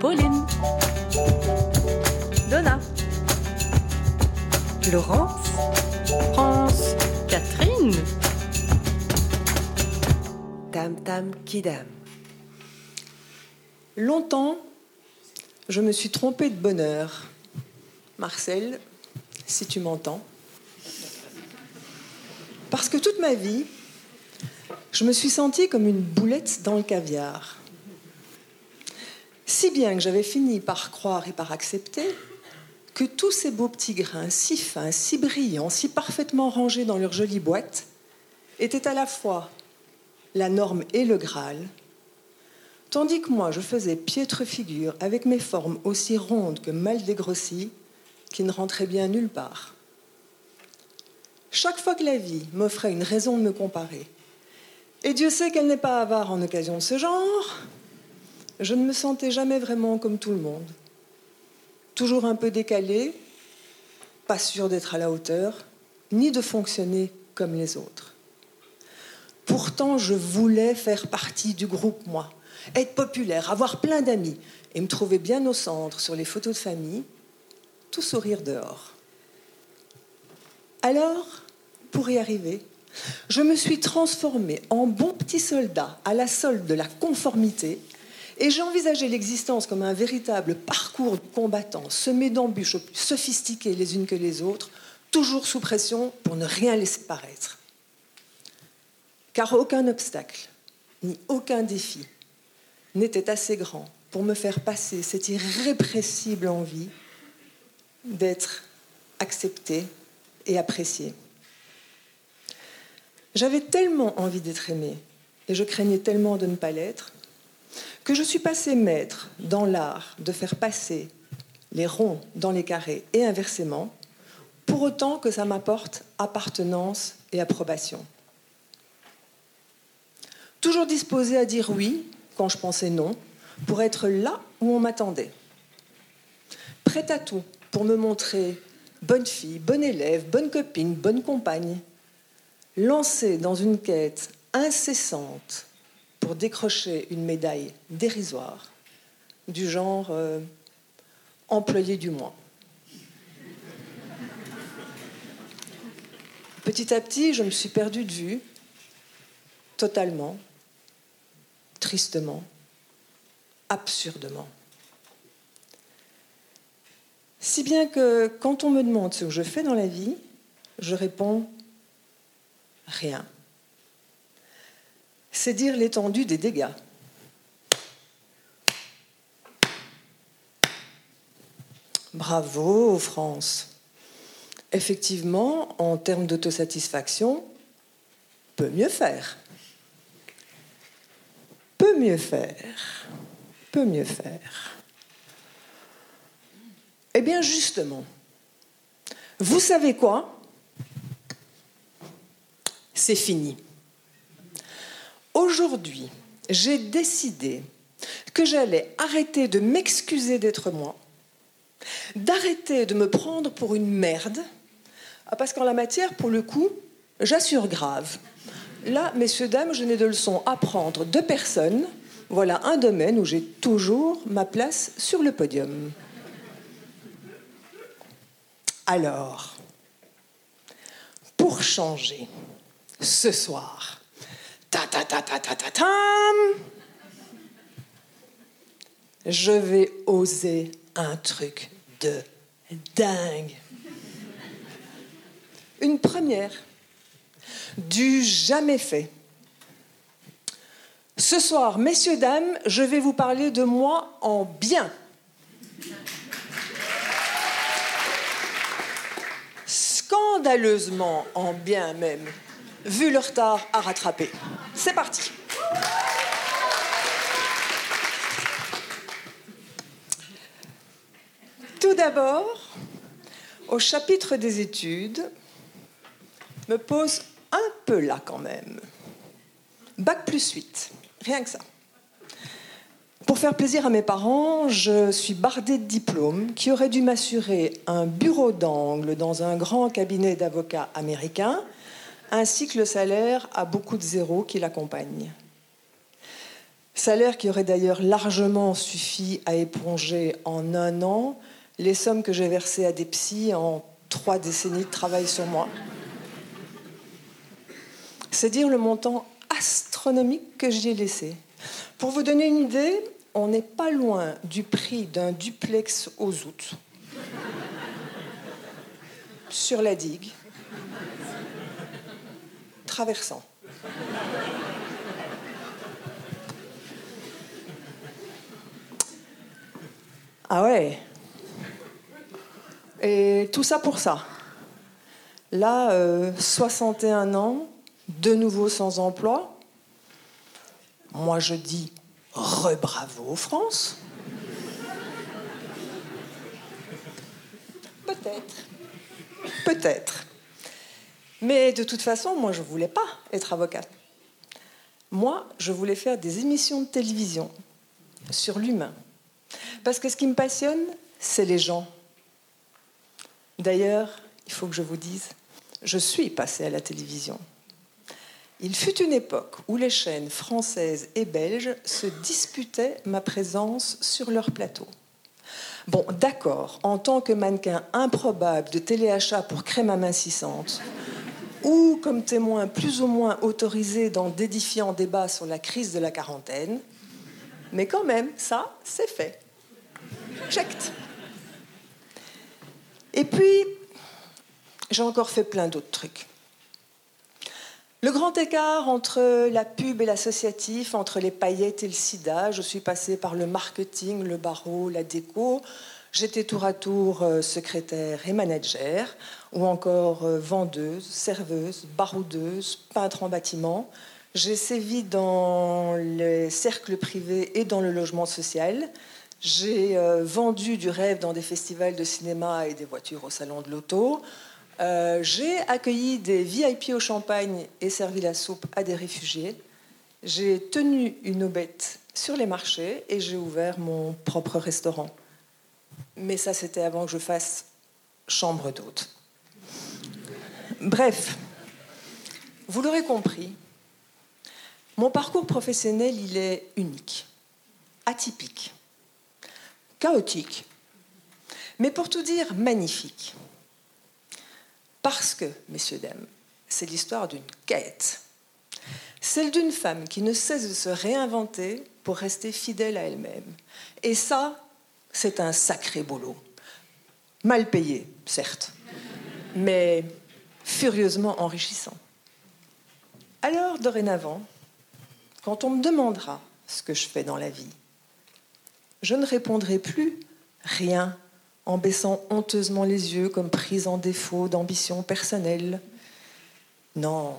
Pauline. Donna. Laurence. France. Catherine. Tam tam kidam. Longtemps, je me suis trompée de bonheur. Marcel, si tu m'entends. Parce que toute ma vie, je me suis sentie comme une boulette dans le caviar. Si bien que j'avais fini par croire et par accepter que tous ces beaux petits grains, si fins, si brillants, si parfaitement rangés dans leur jolie boîte, étaient à la fois la norme et le Graal, tandis que moi je faisais piètre figure avec mes formes aussi rondes que mal dégrossies, qui ne rentraient bien nulle part. Chaque fois que la vie m'offrait une raison de me comparer, et Dieu sait qu'elle n'est pas avare en occasion de ce genre, je ne me sentais jamais vraiment comme tout le monde. Toujours un peu décalé, pas sûr d'être à la hauteur, ni de fonctionner comme les autres. Pourtant, je voulais faire partie du groupe, moi, être populaire, avoir plein d'amis et me trouver bien au centre sur les photos de famille, tout sourire dehors. Alors, pour y arriver, je me suis transformée en bon petit soldat à la solde de la conformité et j'ai envisagé l'existence comme un véritable parcours de combattants semé d'embûches plus sophistiquées les unes que les autres, toujours sous pression pour ne rien laisser paraître. Car aucun obstacle, ni aucun défi n'était assez grand pour me faire passer cette irrépressible envie d'être accepté et apprécié. J'avais tellement envie d'être aimée et je craignais tellement de ne pas l'être que je suis passée maître dans l'art de faire passer les ronds dans les carrés et inversement, pour autant que ça m'apporte appartenance et approbation. Toujours disposée à dire oui quand je pensais non, pour être là où on m'attendait. Prête à tout pour me montrer bonne fille, bonne élève, bonne copine, bonne compagne, lancée dans une quête incessante décrocher une médaille dérisoire du genre euh, employé du mois. Petit à petit, je me suis perdue de vue, totalement, tristement, absurdement. Si bien que quand on me demande ce que je fais dans la vie, je réponds rien. C'est dire l'étendue des dégâts. Bravo, France. Effectivement, en termes d'autosatisfaction, peut mieux faire. Peut mieux faire. Peut mieux faire. Eh bien, justement, vous savez quoi? C'est fini. Aujourd'hui, j'ai décidé que j'allais arrêter de m'excuser d'être moi, d'arrêter de me prendre pour une merde, ah, parce qu'en la matière, pour le coup, j'assure grave. Là, messieurs, dames, je n'ai de leçons à prendre de personne. Voilà un domaine où j'ai toujours ma place sur le podium. Alors, pour changer, ce soir, ta ta ta ta ta ta tam, je vais oser un truc de dingue. Une première, du jamais fait. Ce soir, messieurs, dames, je vais vous parler de moi en bien. scandaleusement en bien même, vu le retard à rattraper. C'est parti. Tout d'abord, au chapitre des études, me pose un peu là quand même. Bac plus 8, rien que ça. Pour faire plaisir à mes parents, je suis bardée de diplômes qui auraient dû m'assurer un bureau d'angle dans un grand cabinet d'avocats américain, ainsi que le salaire à beaucoup de zéros qui l'accompagnent. Salaire qui aurait d'ailleurs largement suffi à éponger en un an les sommes que j'ai versées à des psys en trois décennies de travail sur moi. C'est dire le montant astronomique que j'y ai laissé. Pour vous donner une idée, on n'est pas loin du prix d'un duplex aux août sur la digue, traversant. Ah ouais. Et tout ça pour ça. Là, 61 euh, ans, de nouveau sans emploi. Moi, je dis re-bravo France. Peut-être. Peut-être. Mais de toute façon, moi, je ne voulais pas être avocate. Moi, je voulais faire des émissions de télévision sur l'humain. Parce que ce qui me passionne, c'est les gens. D'ailleurs, il faut que je vous dise, je suis passée à la télévision. Il fut une époque où les chaînes françaises et belges se disputaient ma présence sur leur plateau. Bon, d'accord, en tant que mannequin improbable de téléachat pour crème amincissante, ou comme témoin plus ou moins autorisé dans d'édifiants débats sur la crise de la quarantaine, mais quand même, ça, c'est fait. Checked. Et puis, j'ai encore fait plein d'autres trucs. Le grand écart entre la pub et l'associatif, entre les paillettes et le sida, je suis passée par le marketing, le barreau, la déco. J'étais tour à tour euh, secrétaire et manager, ou encore euh, vendeuse, serveuse, baroudeuse, peintre en bâtiment. J'ai sévi dans les cercles privés et dans le logement social. J'ai euh, vendu du rêve dans des festivals de cinéma et des voitures au salon de l'auto. J'ai accueilli des VIP au champagne et servi la soupe à des réfugiés. J'ai tenu une aubette sur les marchés et j'ai ouvert mon propre restaurant. Mais ça, c'était avant que je fasse chambre d'hôte. Bref, vous l'aurez compris, mon parcours professionnel, il est unique, atypique chaotique, mais pour tout dire, magnifique. Parce que, messieurs, dames, c'est l'histoire d'une quête. Celle d'une femme qui ne cesse de se réinventer pour rester fidèle à elle-même. Et ça, c'est un sacré boulot. Mal payé, certes, mais furieusement enrichissant. Alors, dorénavant, quand on me demandera ce que je fais dans la vie, je ne répondrai plus rien en baissant honteusement les yeux comme prise en défaut d'ambition personnelle. Non,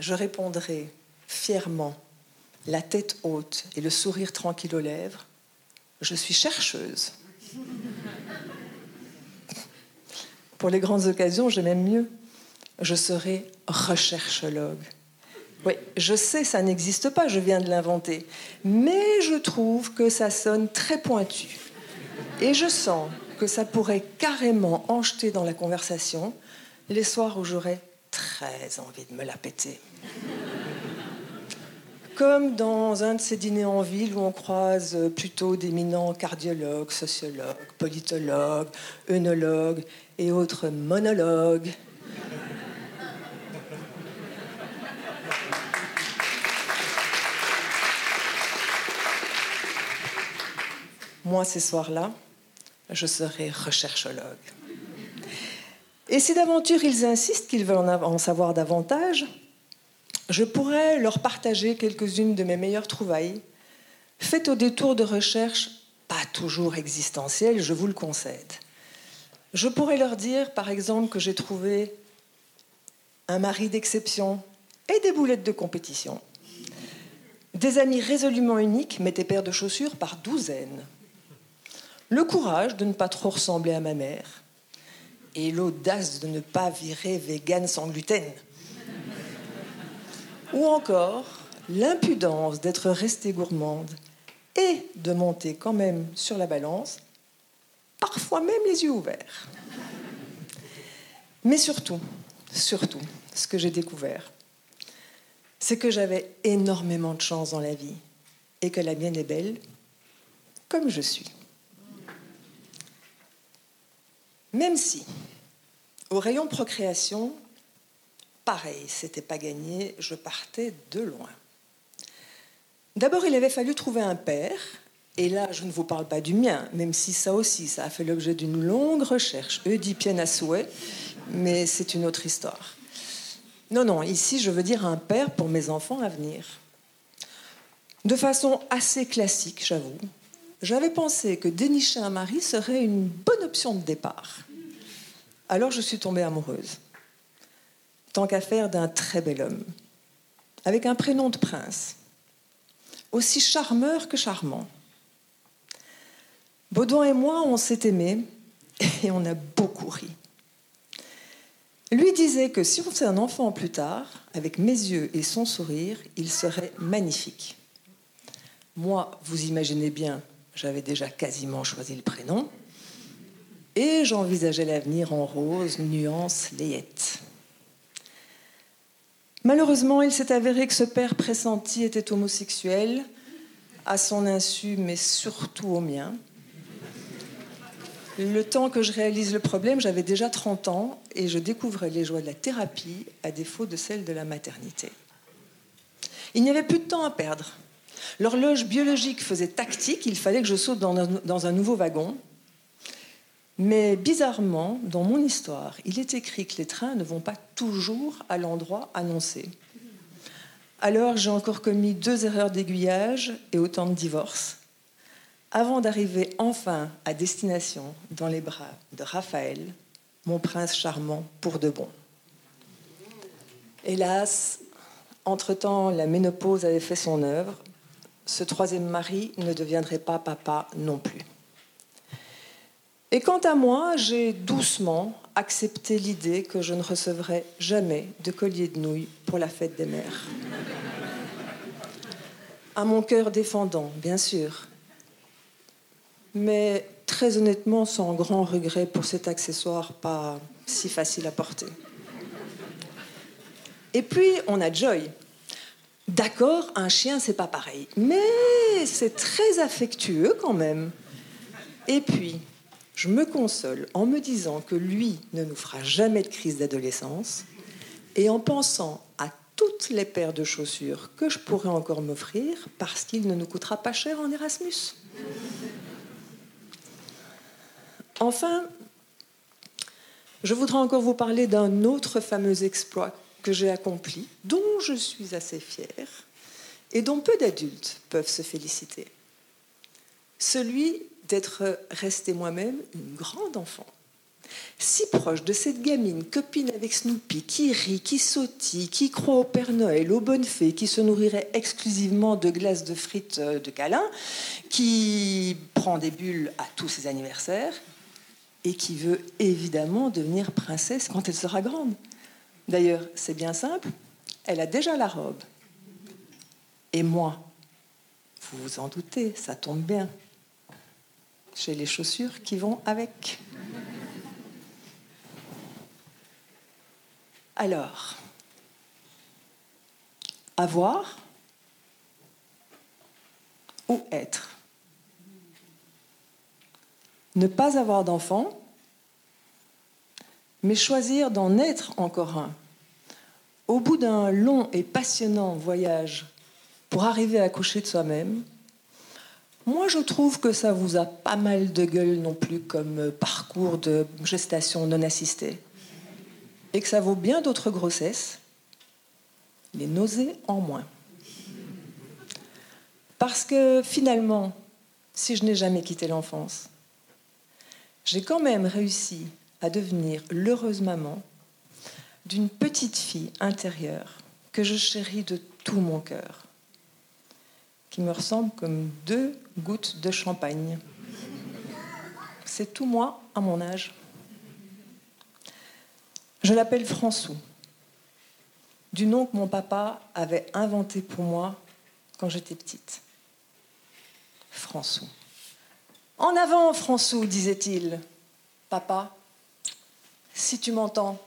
je répondrai fièrement, la tête haute et le sourire tranquille aux lèvres, je suis chercheuse. Pour les grandes occasions, je m'aime mieux. Je serai recherchologue. Oui, je sais, ça n'existe pas, je viens de l'inventer. Mais je trouve que ça sonne très pointu. Et je sens que ça pourrait carrément en jeter dans la conversation les soirs où j'aurais très envie de me la péter. Comme dans un de ces dîners en ville où on croise plutôt d'éminents cardiologues, sociologues, politologues, œnologues et autres monologues moi, ces soirs-là, je serai recherchologue. Et si d'aventure ils insistent qu'ils veulent en savoir davantage, je pourrais leur partager quelques-unes de mes meilleures trouvailles, faites au détour de recherches pas toujours existentielles, je vous le concède. Je pourrais leur dire, par exemple, que j'ai trouvé un mari d'exception et des boulettes de compétition. Des amis résolument uniques mettaient paires de chaussures par douzaines le courage de ne pas trop ressembler à ma mère et l'audace de ne pas virer vegan sans gluten. Ou encore l'impudence d'être restée gourmande et de monter quand même sur la balance, parfois même les yeux ouverts. Mais surtout, surtout, ce que j'ai découvert, c'est que j'avais énormément de chance dans la vie. et que la mienne est belle, comme je suis. Même si, au rayon procréation, pareil, c'était pas gagné, je partais de loin. D'abord, il avait fallu trouver un père, et là, je ne vous parle pas du mien, même si ça aussi, ça a fait l'objet d'une longue recherche, oedipienne à souhait, mais c'est une autre histoire. Non, non, ici, je veux dire un père pour mes enfants à venir. De façon assez classique, j'avoue, j'avais pensé que dénicher un mari serait une bonne option de départ. Alors je suis tombée amoureuse. Tant qu'à d'un très bel homme, avec un prénom de prince, aussi charmeur que charmant. Baudouin et moi, on s'est aimés et on a beaucoup ri. Lui disait que si on faisait un enfant plus tard, avec mes yeux et son sourire, il serait magnifique. Moi, vous imaginez bien, j'avais déjà quasiment choisi le prénom et j'envisageais l'avenir en rose, nuance, layette. Malheureusement, il s'est avéré que ce père pressenti était homosexuel, à son insu, mais surtout au mien. Le temps que je réalise le problème, j'avais déjà 30 ans et je découvrais les joies de la thérapie à défaut de celles de la maternité. Il n'y avait plus de temps à perdre. L'horloge biologique faisait tactique, il fallait que je saute dans un, dans un nouveau wagon. Mais bizarrement, dans mon histoire, il est écrit que les trains ne vont pas toujours à l'endroit annoncé. Alors j'ai encore commis deux erreurs d'aiguillage et autant de divorces avant d'arriver enfin à destination dans les bras de Raphaël, mon prince charmant pour de bon. Hélas, entre-temps, la ménopause avait fait son œuvre. Ce troisième mari ne deviendrait pas papa non plus. Et quant à moi, j'ai doucement accepté l'idée que je ne recevrais jamais de collier de nouilles pour la fête des mères. À mon cœur défendant, bien sûr, mais très honnêtement sans grand regret pour cet accessoire pas si facile à porter. Et puis on a Joy. D'accord, un chien c'est pas pareil, mais c'est très affectueux quand même. Et puis, je me console en me disant que lui ne nous fera jamais de crise d'adolescence et en pensant à toutes les paires de chaussures que je pourrais encore m'offrir parce qu'il ne nous coûtera pas cher en Erasmus. Enfin, je voudrais encore vous parler d'un autre fameux exploit que j'ai accompli, dont je suis assez fière et dont peu d'adultes peuvent se féliciter. Celui d'être resté moi-même une grande enfant. Si proche de cette gamine, copine avec Snoopy, qui rit, qui sautille, qui croit au Père Noël, aux bonnes fées, qui se nourrirait exclusivement de glaces de frites euh, de câlin, qui prend des bulles à tous ses anniversaires, et qui veut évidemment devenir princesse quand elle sera grande. D'ailleurs, c'est bien simple, elle a déjà la robe. Et moi, vous vous en doutez, ça tombe bien. J'ai les chaussures qui vont avec. Alors, avoir ou être ne pas avoir d'enfant, mais choisir d'en être encore un. Au bout d'un long et passionnant voyage pour arriver à coucher de soi-même, moi je trouve que ça vous a pas mal de gueule non plus comme parcours de gestation non assistée. Et que ça vaut bien d'autres grossesses, les nausées en moins. Parce que finalement, si je n'ai jamais quitté l'enfance, j'ai quand même réussi à devenir l'heureuse maman d'une petite fille intérieure que je chéris de tout mon cœur, qui me ressemble comme deux gouttes de champagne. C'est tout moi à mon âge. Je l'appelle François, du nom que mon papa avait inventé pour moi quand j'étais petite. François. En avant, François, disait-il. Papa, si tu m'entends,